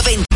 Esto.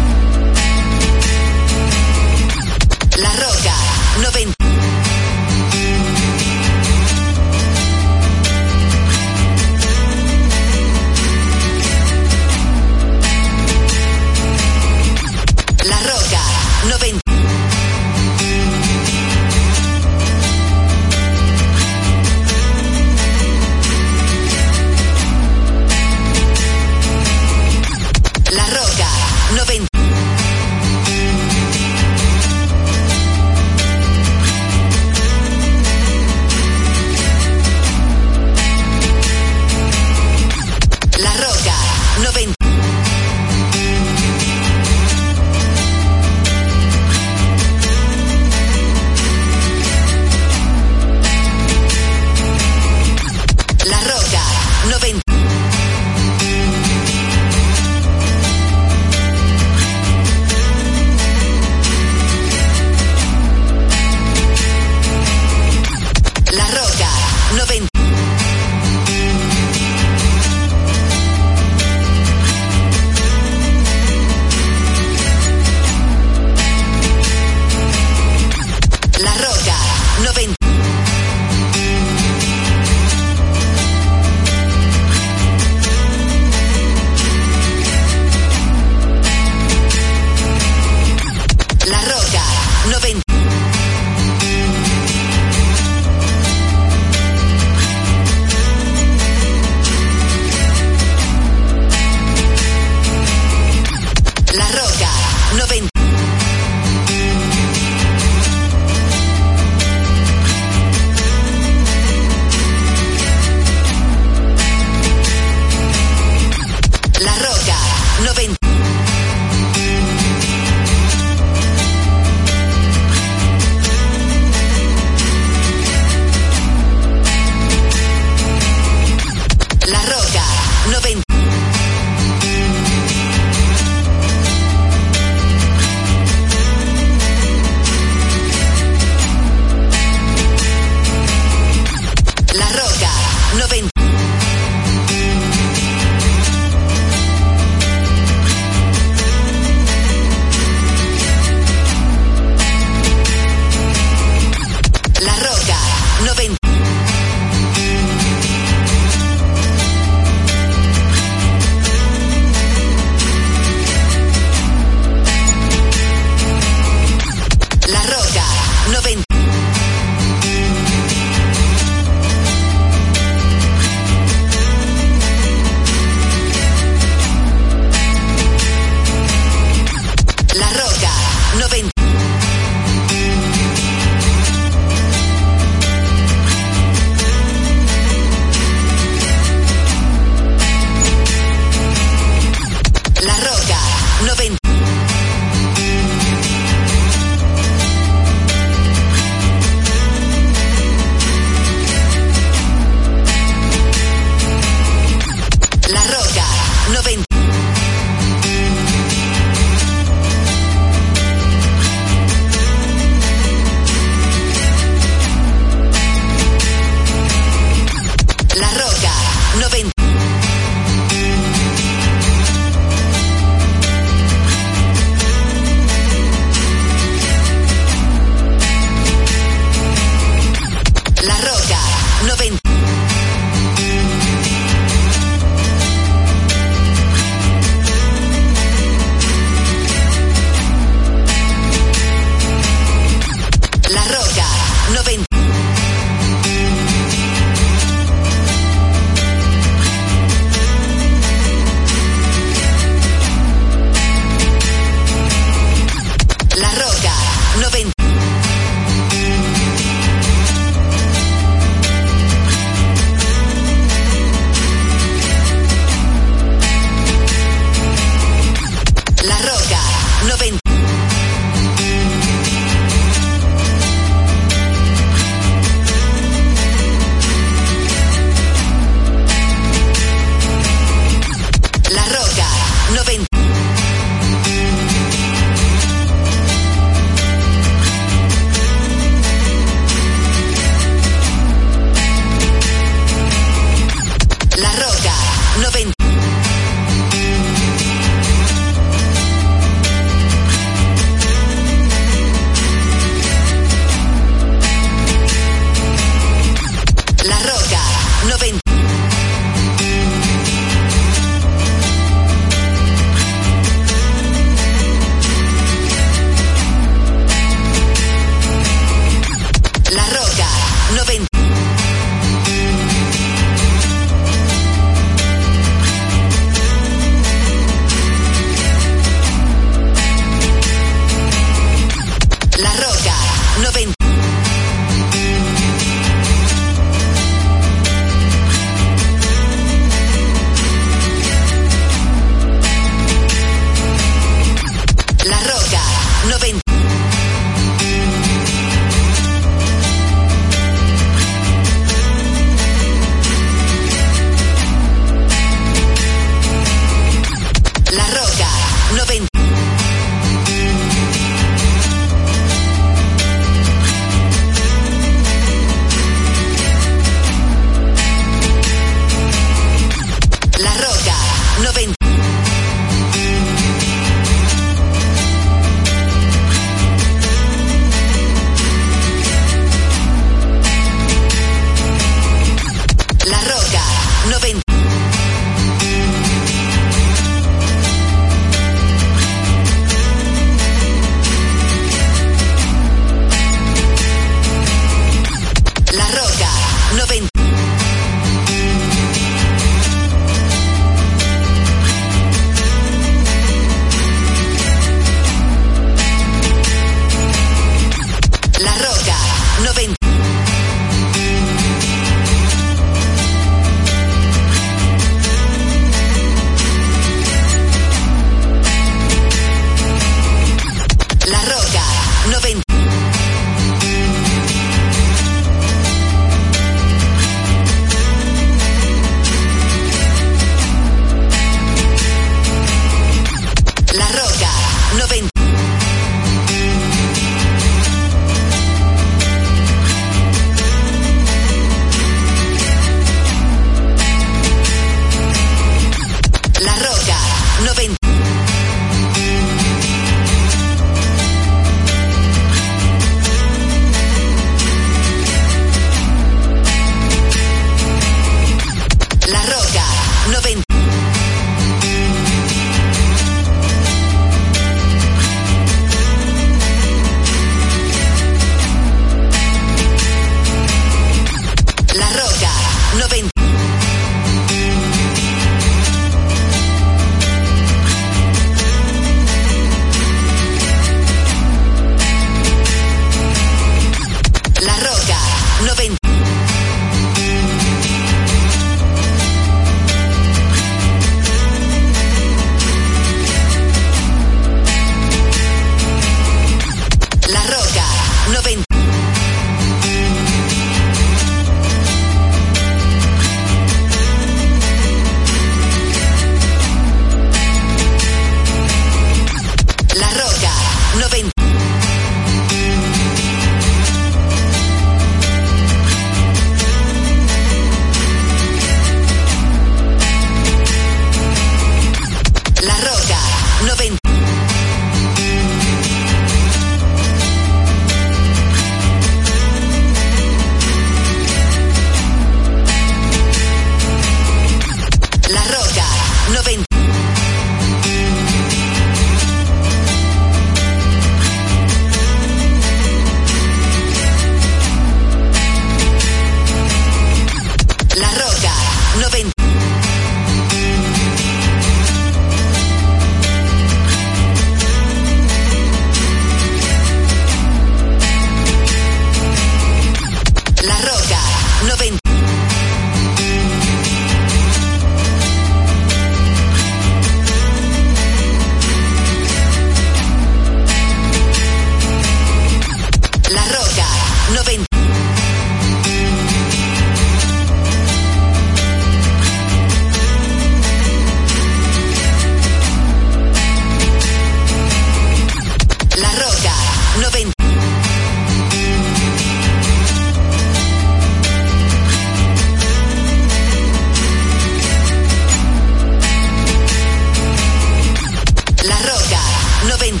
90.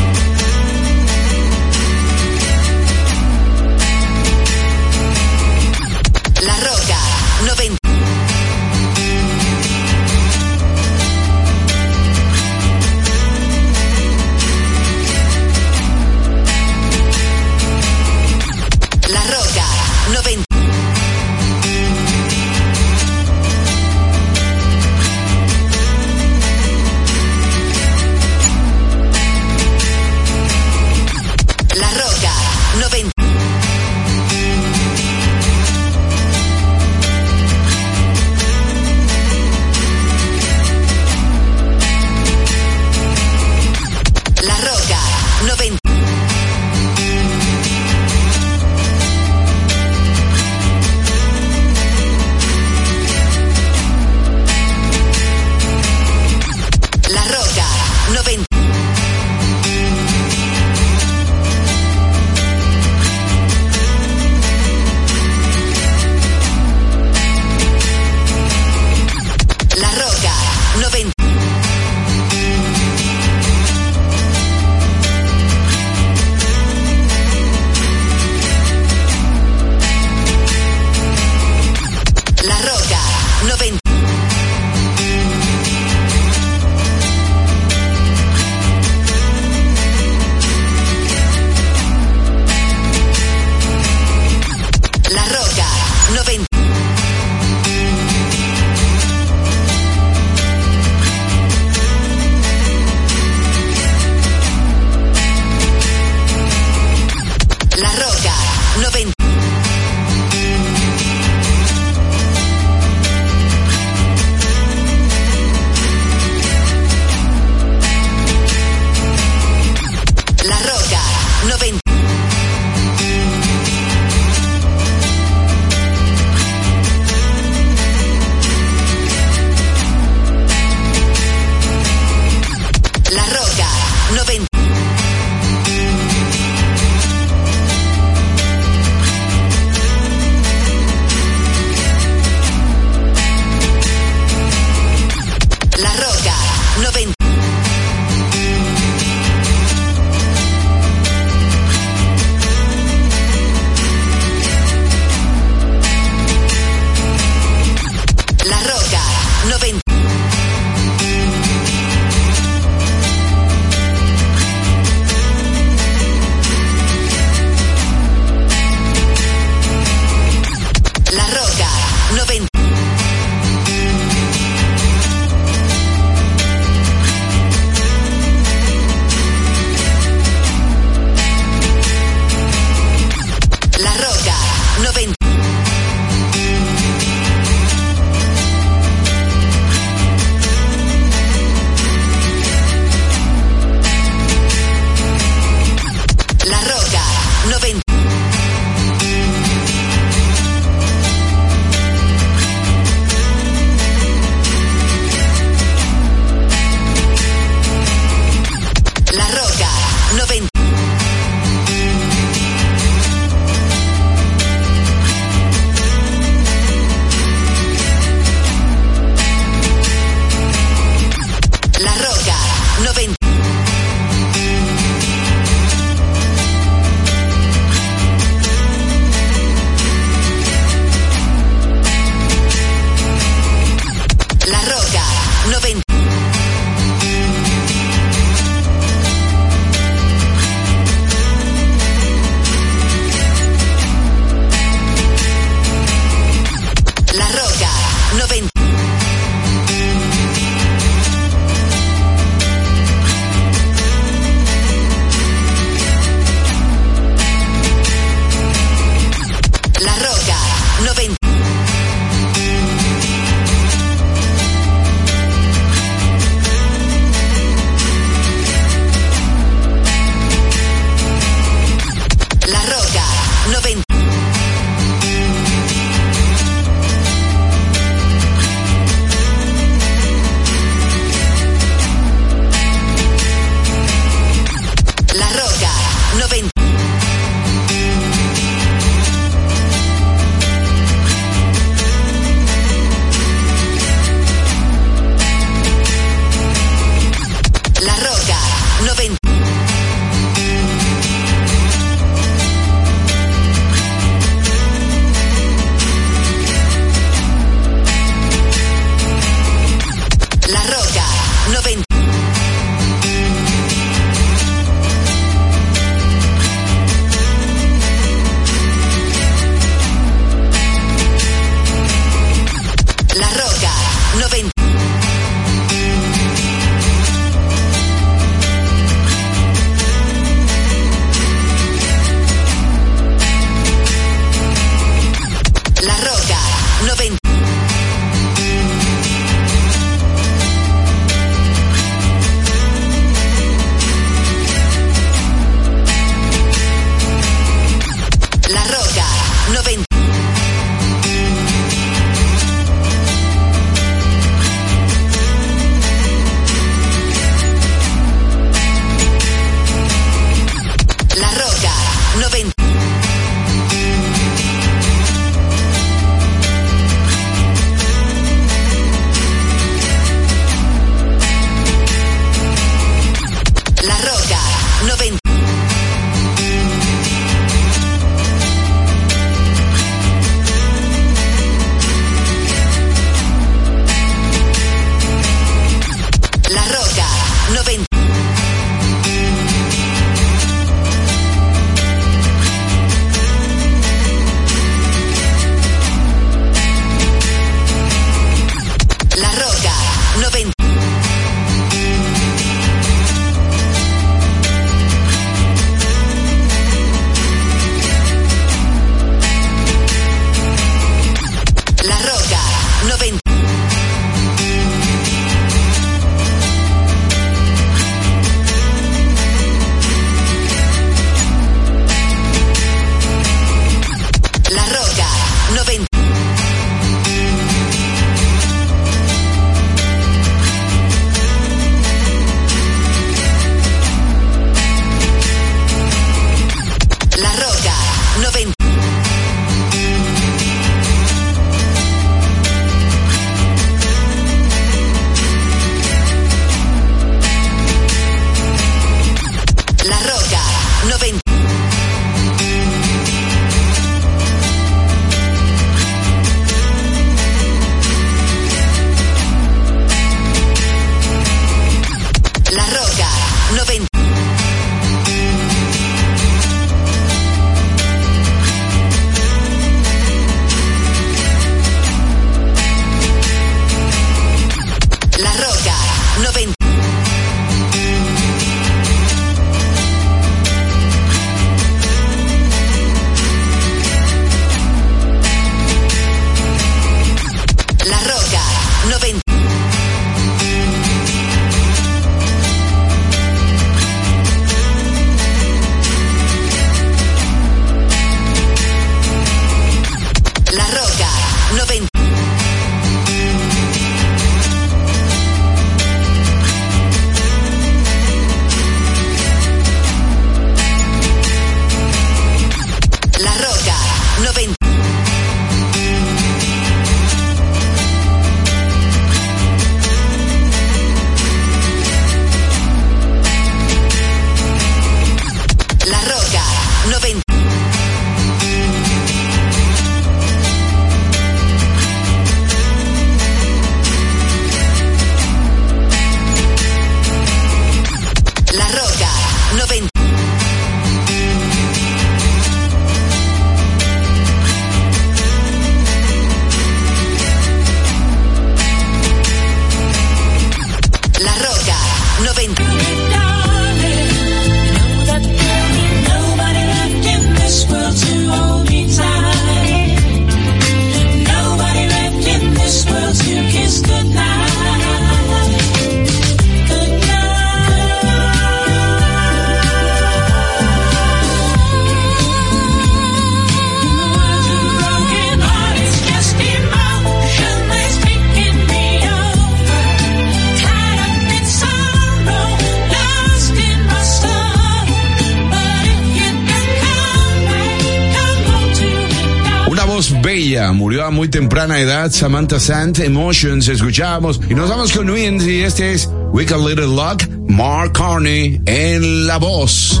temprana edad, Samantha Sant, Emotions, escuchamos. Y nos vamos con Wins y este es We Can Little Luck, Mark Carney en la voz.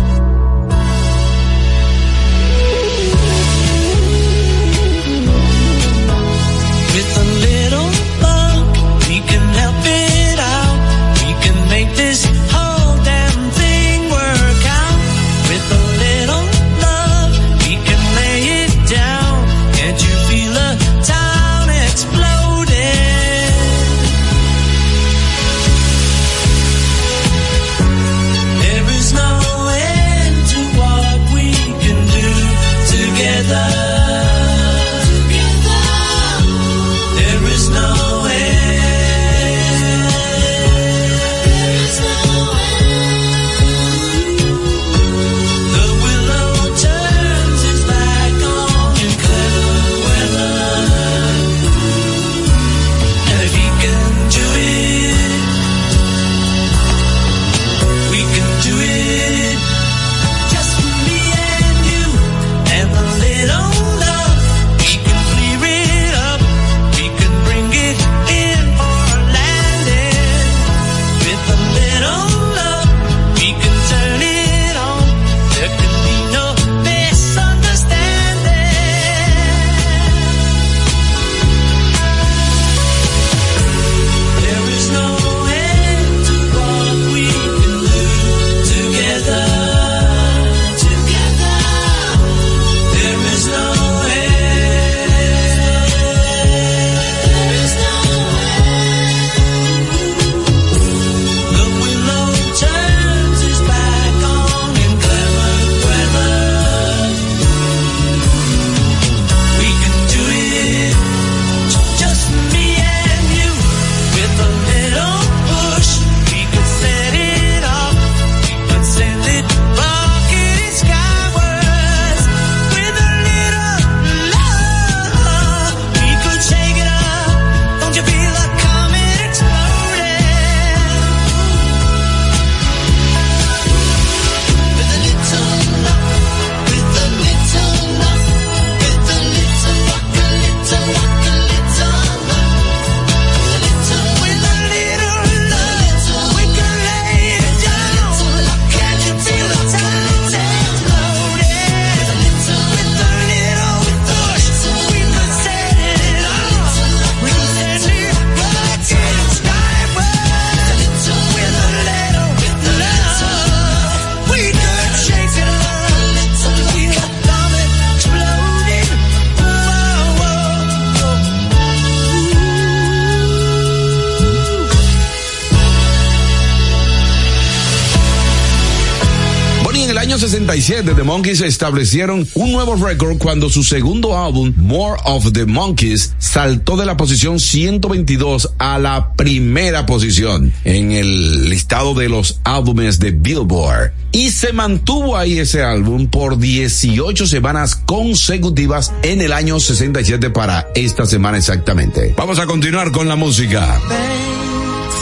The Monkeys establecieron un nuevo récord cuando su segundo álbum, More of the Monkeys, saltó de la posición 122 a la primera posición en el listado de los álbumes de Billboard. Y se mantuvo ahí ese álbum por 18 semanas consecutivas en el año 67 para esta semana exactamente. Vamos a continuar con la música. Thanks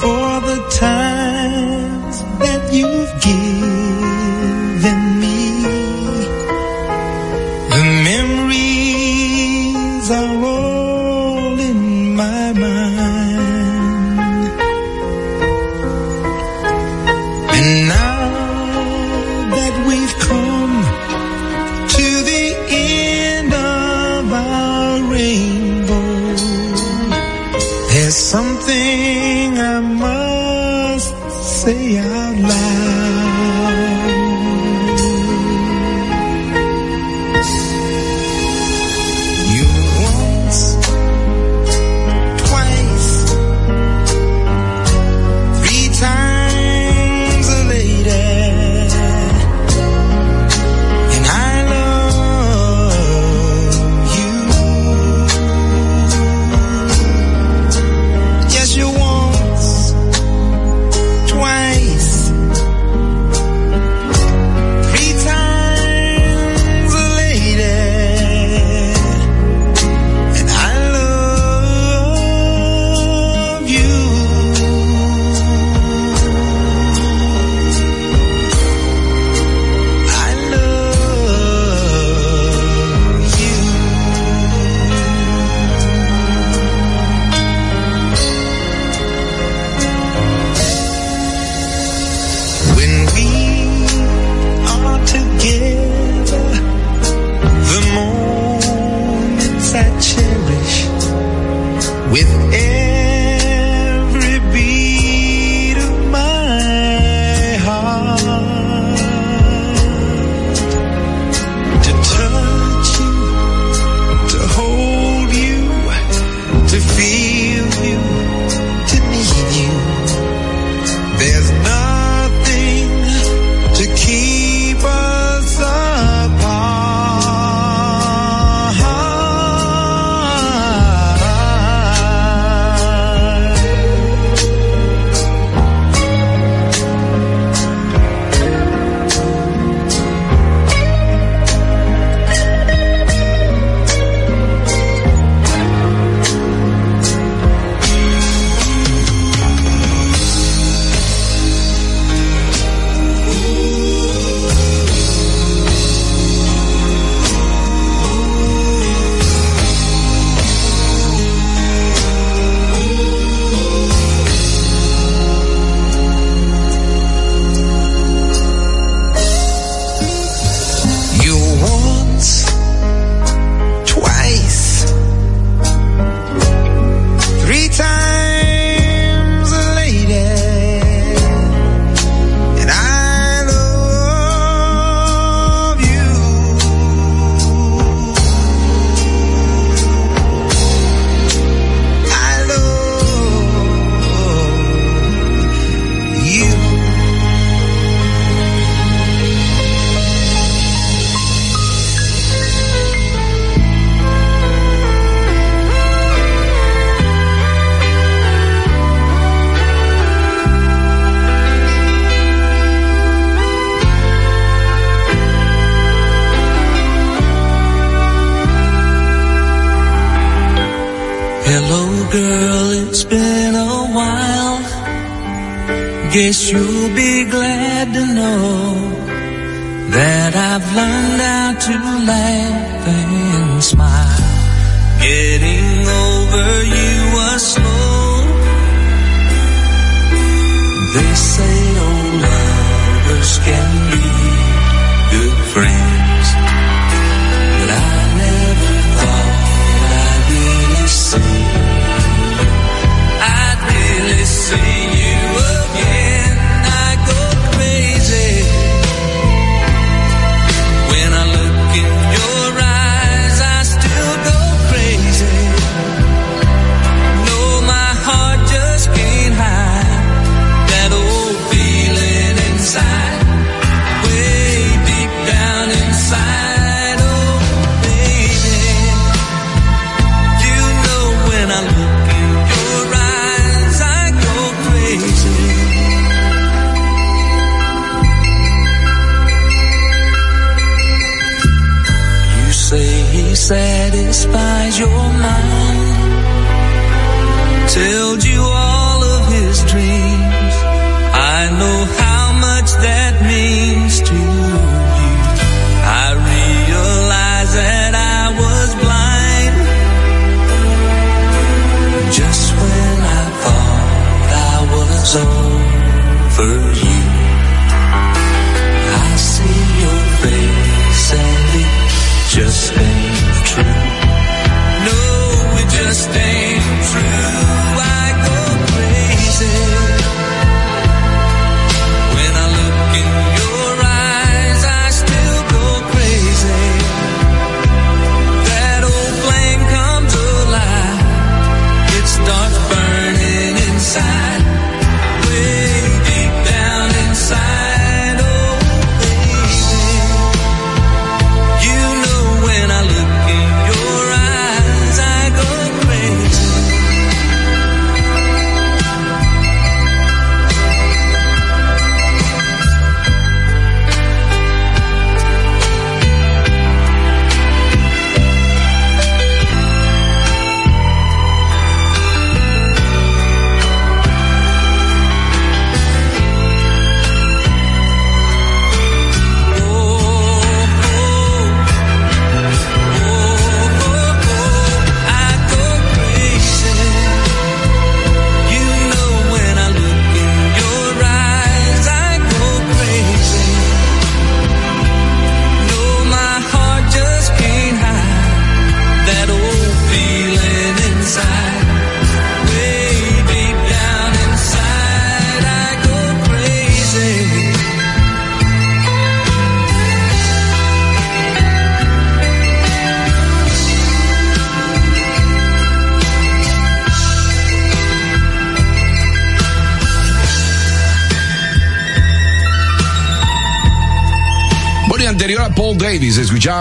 for the times that you've given.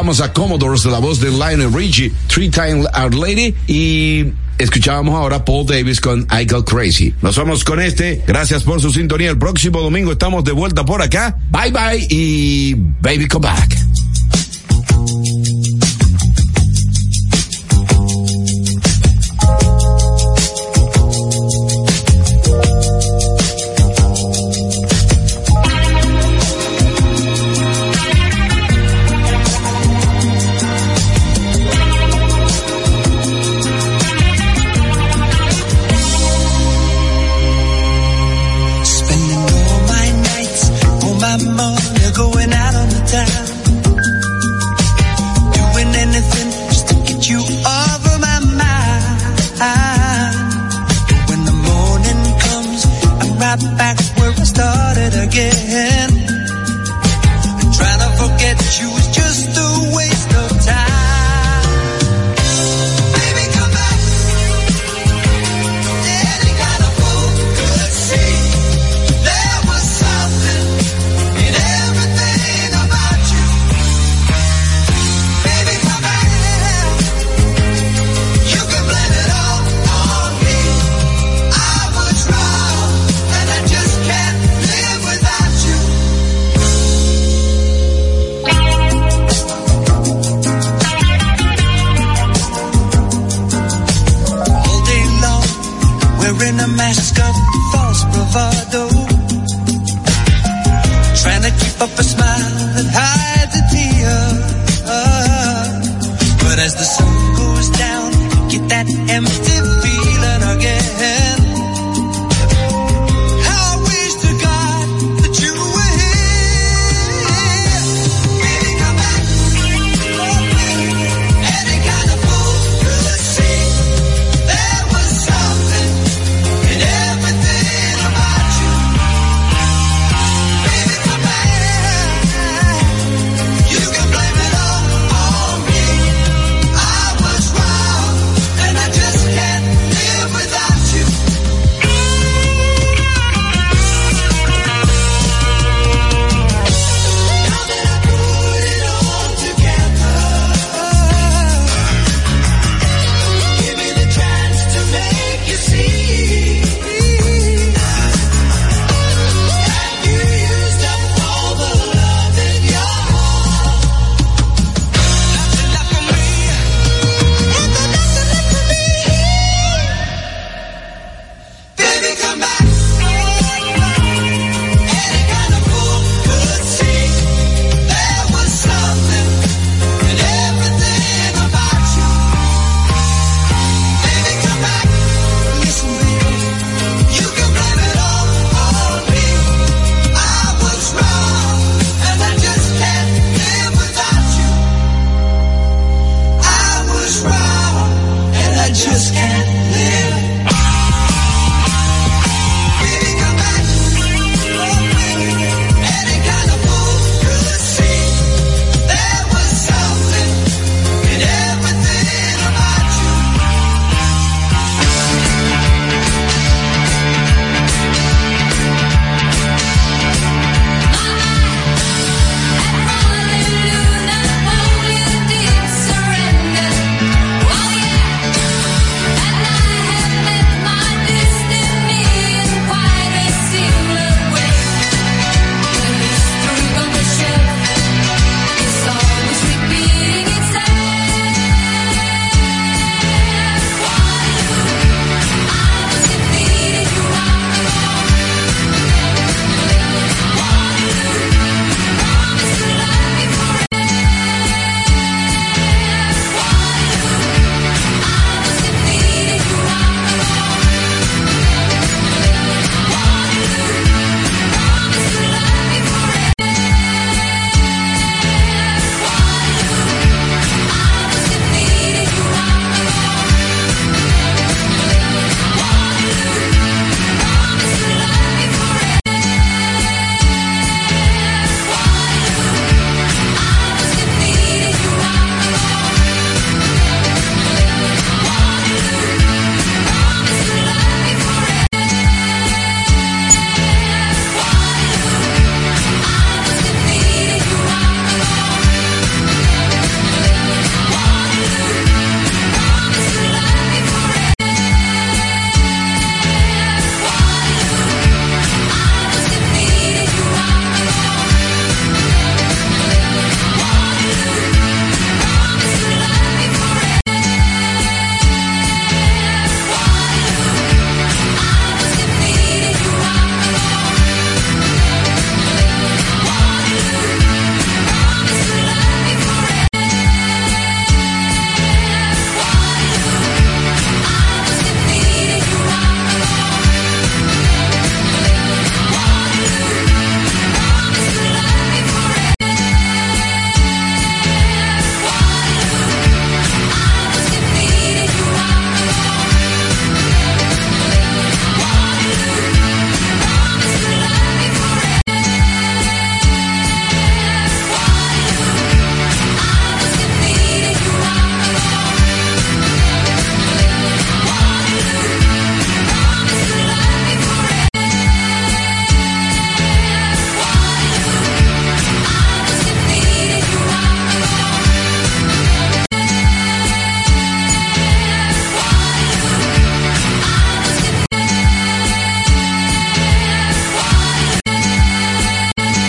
escuchábamos a Commodores, la voz de Lionel Richie, Three Time Our Lady y escuchábamos ahora Paul Davis con I Got Crazy. Nos vamos con este. Gracias por su sintonía. El próximo domingo estamos de vuelta por acá. Bye bye y baby come back.